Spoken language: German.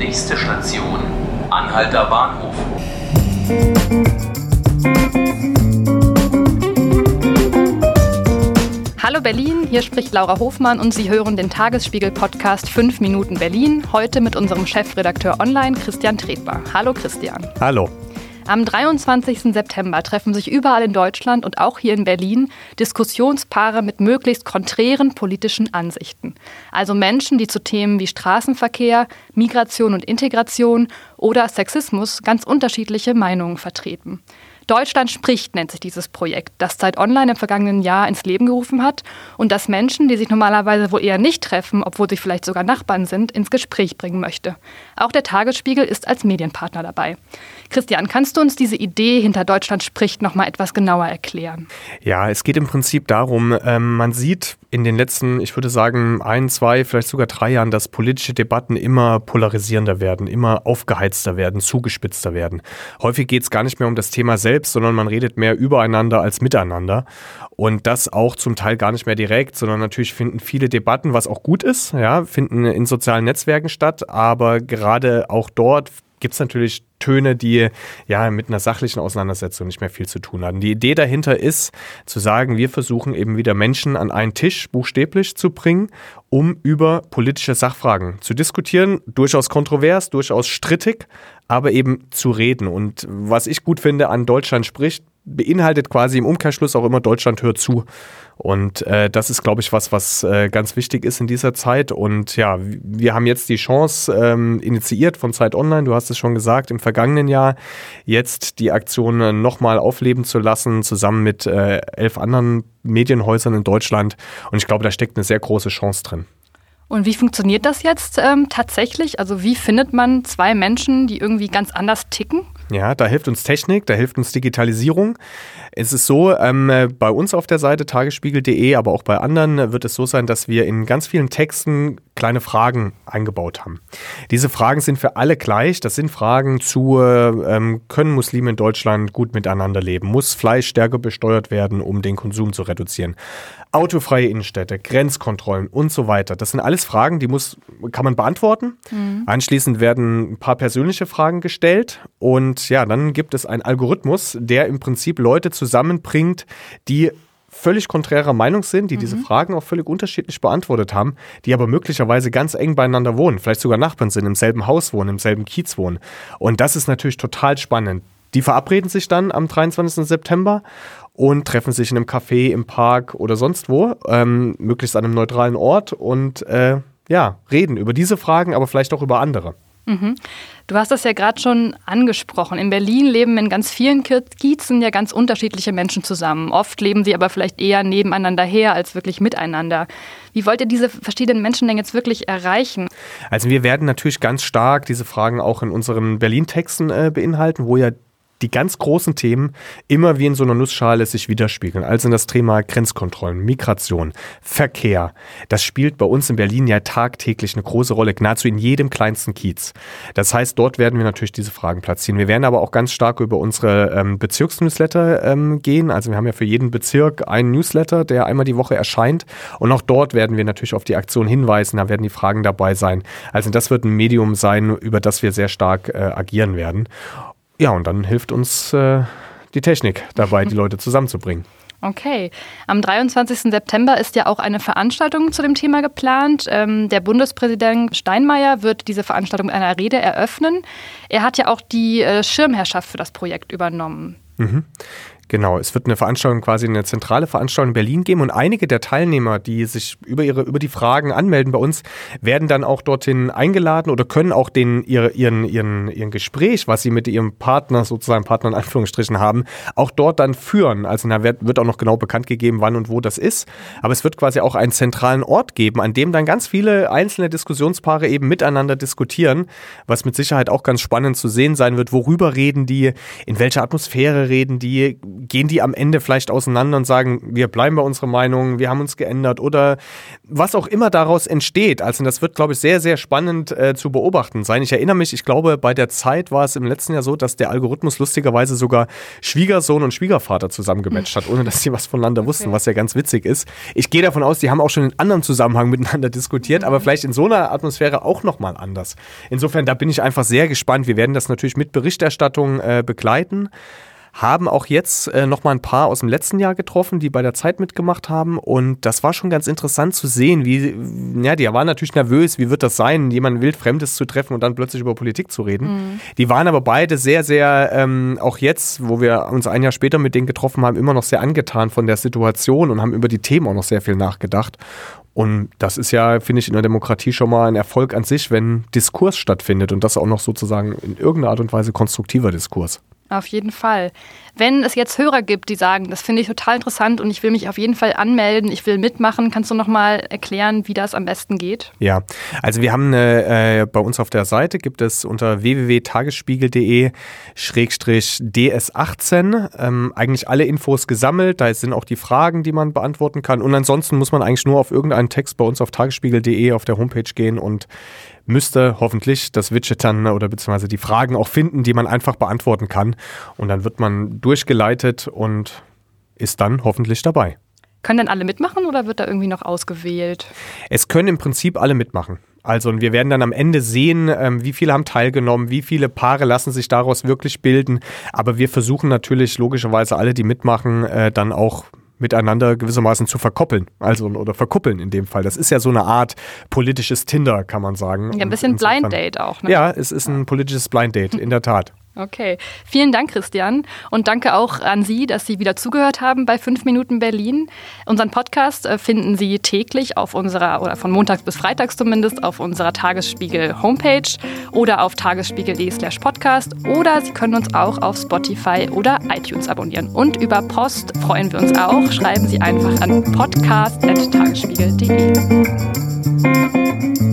Nächste Station, Anhalter Bahnhof. Hallo Berlin, hier spricht Laura Hofmann und Sie hören den Tagesspiegel-Podcast 5 Minuten Berlin, heute mit unserem Chefredakteur online Christian Tretbar. Hallo Christian. Hallo. Am 23. September treffen sich überall in Deutschland und auch hier in Berlin Diskussionspaare mit möglichst konträren politischen Ansichten. Also Menschen, die zu Themen wie Straßenverkehr, Migration und Integration oder Sexismus ganz unterschiedliche Meinungen vertreten. Deutschland spricht nennt sich dieses Projekt, das Zeit Online im vergangenen Jahr ins Leben gerufen hat und das Menschen, die sich normalerweise wohl eher nicht treffen, obwohl sie vielleicht sogar Nachbarn sind, ins Gespräch bringen möchte. Auch der Tagesspiegel ist als Medienpartner dabei. Christian, kannst du uns diese Idee hinter Deutschland spricht noch mal etwas genauer erklären? Ja, es geht im Prinzip darum, ähm, man sieht in den letzten, ich würde sagen, ein, zwei, vielleicht sogar drei Jahren, dass politische Debatten immer polarisierender werden, immer aufgeheizter werden, zugespitzter werden. Häufig geht es gar nicht mehr um das Thema selbst, sondern man redet mehr übereinander als miteinander. Und das auch zum Teil gar nicht mehr direkt, sondern natürlich finden viele Debatten, was auch gut ist, ja, finden in sozialen Netzwerken statt, aber gerade auch dort gibt es natürlich Töne, die ja mit einer sachlichen Auseinandersetzung nicht mehr viel zu tun haben. Die Idee dahinter ist, zu sagen, wir versuchen eben wieder Menschen an einen Tisch buchstäblich zu bringen, um über politische Sachfragen zu diskutieren. Durchaus kontrovers, durchaus strittig, aber eben zu reden. Und was ich gut finde an Deutschland spricht, beinhaltet quasi im Umkehrschluss auch immer Deutschland hört zu. Und äh, das ist, glaube ich, was, was äh, ganz wichtig ist in dieser Zeit. Und ja, wir haben jetzt die Chance ähm, initiiert von Zeit Online, du hast es schon gesagt, im vergangenen Jahr jetzt die Aktion äh, nochmal aufleben zu lassen, zusammen mit äh, elf anderen Medienhäusern in Deutschland. Und ich glaube, da steckt eine sehr große Chance drin. Und wie funktioniert das jetzt ähm, tatsächlich? Also wie findet man zwei Menschen, die irgendwie ganz anders ticken? Ja, da hilft uns Technik, da hilft uns Digitalisierung. Es ist so, ähm, bei uns auf der Seite tagesspiegel.de, aber auch bei anderen wird es so sein, dass wir in ganz vielen Texten kleine Fragen eingebaut haben. Diese Fragen sind für alle gleich. Das sind Fragen zu, ähm, können Muslime in Deutschland gut miteinander leben? Muss Fleisch stärker besteuert werden, um den Konsum zu reduzieren? Autofreie Innenstädte, Grenzkontrollen und so weiter. Das sind alles Fragen, die muss, kann man beantworten. Mhm. Anschließend werden ein paar persönliche Fragen gestellt und ja, dann gibt es einen Algorithmus, der im Prinzip Leute zusammenbringt, die völlig konträrer Meinung sind, die mhm. diese Fragen auch völlig unterschiedlich beantwortet haben, die aber möglicherweise ganz eng beieinander wohnen, vielleicht sogar Nachbarn sind, im selben Haus wohnen, im selben Kiez wohnen. Und das ist natürlich total spannend. Die verabreden sich dann am 23. September und treffen sich in einem Café, im Park oder sonst wo, ähm, möglichst an einem neutralen Ort und äh, ja, reden über diese Fragen, aber vielleicht auch über andere. Mhm. Du hast das ja gerade schon angesprochen. In Berlin leben in ganz vielen Kiezen ja ganz unterschiedliche Menschen zusammen. Oft leben sie aber vielleicht eher nebeneinander her als wirklich miteinander. Wie wollt ihr diese verschiedenen Menschen denn jetzt wirklich erreichen? Also wir werden natürlich ganz stark diese Fragen auch in unseren Berlin-Texten äh, beinhalten, wo ja die ganz großen Themen immer wie in so einer Nussschale sich widerspiegeln. Also in das Thema Grenzkontrollen, Migration, Verkehr. Das spielt bei uns in Berlin ja tagtäglich eine große Rolle, nahezu in jedem kleinsten Kiez. Das heißt, dort werden wir natürlich diese Fragen platzieren. Wir werden aber auch ganz stark über unsere ähm, Bezirksnewsletter ähm, gehen. Also wir haben ja für jeden Bezirk einen Newsletter, der einmal die Woche erscheint. Und auch dort werden wir natürlich auf die Aktion hinweisen. Da werden die Fragen dabei sein. Also das wird ein Medium sein, über das wir sehr stark äh, agieren werden. Ja, und dann hilft uns äh, die Technik dabei, die Leute zusammenzubringen. Okay. Am 23. September ist ja auch eine Veranstaltung zu dem Thema geplant. Ähm, der Bundespräsident Steinmeier wird diese Veranstaltung mit einer Rede eröffnen. Er hat ja auch die äh, Schirmherrschaft für das Projekt übernommen. Mhm. Genau, es wird eine Veranstaltung, quasi eine zentrale Veranstaltung in Berlin geben und einige der Teilnehmer, die sich über ihre über die Fragen anmelden bei uns, werden dann auch dorthin eingeladen oder können auch den ihre, ihren ihren ihren Gespräch, was sie mit ihrem Partner sozusagen Partner in Anführungsstrichen haben, auch dort dann führen. Also da wird, wird auch noch genau bekannt gegeben, wann und wo das ist. Aber es wird quasi auch einen zentralen Ort geben, an dem dann ganz viele einzelne Diskussionspaare eben miteinander diskutieren, was mit Sicherheit auch ganz spannend zu sehen sein wird. Worüber reden die? In welcher Atmosphäre reden die? Gehen die am Ende vielleicht auseinander und sagen, wir bleiben bei unserer Meinung, wir haben uns geändert oder was auch immer daraus entsteht. Also das wird, glaube ich, sehr, sehr spannend äh, zu beobachten sein. Ich erinnere mich, ich glaube, bei der Zeit war es im letzten Jahr so, dass der Algorithmus lustigerweise sogar Schwiegersohn und Schwiegervater zusammengematcht hat, ohne dass sie was voneinander wussten, okay. was ja ganz witzig ist. Ich gehe davon aus, die haben auch schon in anderem Zusammenhang miteinander diskutiert, mhm. aber vielleicht in so einer Atmosphäre auch nochmal anders. Insofern, da bin ich einfach sehr gespannt. Wir werden das natürlich mit Berichterstattung äh, begleiten haben auch jetzt äh, noch mal ein paar aus dem letzten Jahr getroffen, die bei der Zeit mitgemacht haben und das war schon ganz interessant zu sehen, wie ja, die waren natürlich nervös, wie wird das sein, jemanden wildfremdes zu treffen und dann plötzlich über Politik zu reden. Mhm. Die waren aber beide sehr sehr ähm, auch jetzt, wo wir uns ein Jahr später mit denen getroffen haben, immer noch sehr angetan von der Situation und haben über die Themen auch noch sehr viel nachgedacht. Und das ist ja, finde ich, in der Demokratie schon mal ein Erfolg an sich, wenn Diskurs stattfindet und das auch noch sozusagen in irgendeiner Art und Weise konstruktiver Diskurs. Auf jeden Fall. Wenn es jetzt Hörer gibt, die sagen, das finde ich total interessant und ich will mich auf jeden Fall anmelden, ich will mitmachen, kannst du noch mal erklären, wie das am besten geht? Ja, also wir haben eine, äh, bei uns auf der Seite gibt es unter www.tagesspiegel.de-ds18 ähm, eigentlich alle Infos gesammelt. Da sind auch die Fragen, die man beantworten kann. Und ansonsten muss man eigentlich nur auf irgendeinen Text bei uns auf tagesspiegel.de auf der Homepage gehen und müsste hoffentlich das Widget dann oder beziehungsweise die Fragen auch finden, die man einfach beantworten kann. Und dann wird man durchgeleitet und ist dann hoffentlich dabei. Können dann alle mitmachen oder wird da irgendwie noch ausgewählt? Es können im Prinzip alle mitmachen. Also und wir werden dann am Ende sehen, ähm, wie viele haben teilgenommen, wie viele Paare lassen sich daraus wirklich bilden. Aber wir versuchen natürlich logischerweise alle, die mitmachen, äh, dann auch miteinander gewissermaßen zu verkoppeln. Also oder verkuppeln in dem Fall. Das ist ja so eine Art politisches Tinder, kann man sagen. Ja, ein bisschen Blind Date auch. Ne? Ja, es ist ein politisches Blind Date, in der Tat. Okay, vielen Dank, Christian. Und danke auch an Sie, dass Sie wieder zugehört haben bei 5 Minuten Berlin. Unseren Podcast äh, finden Sie täglich auf unserer, oder von montags bis freitags zumindest, auf unserer Tagesspiegel-Homepage oder auf tagesspiegel.de slash podcast. Oder Sie können uns auch auf Spotify oder iTunes abonnieren. Und über Post freuen wir uns auch. Schreiben Sie einfach an podcast.tagesspiegel.de.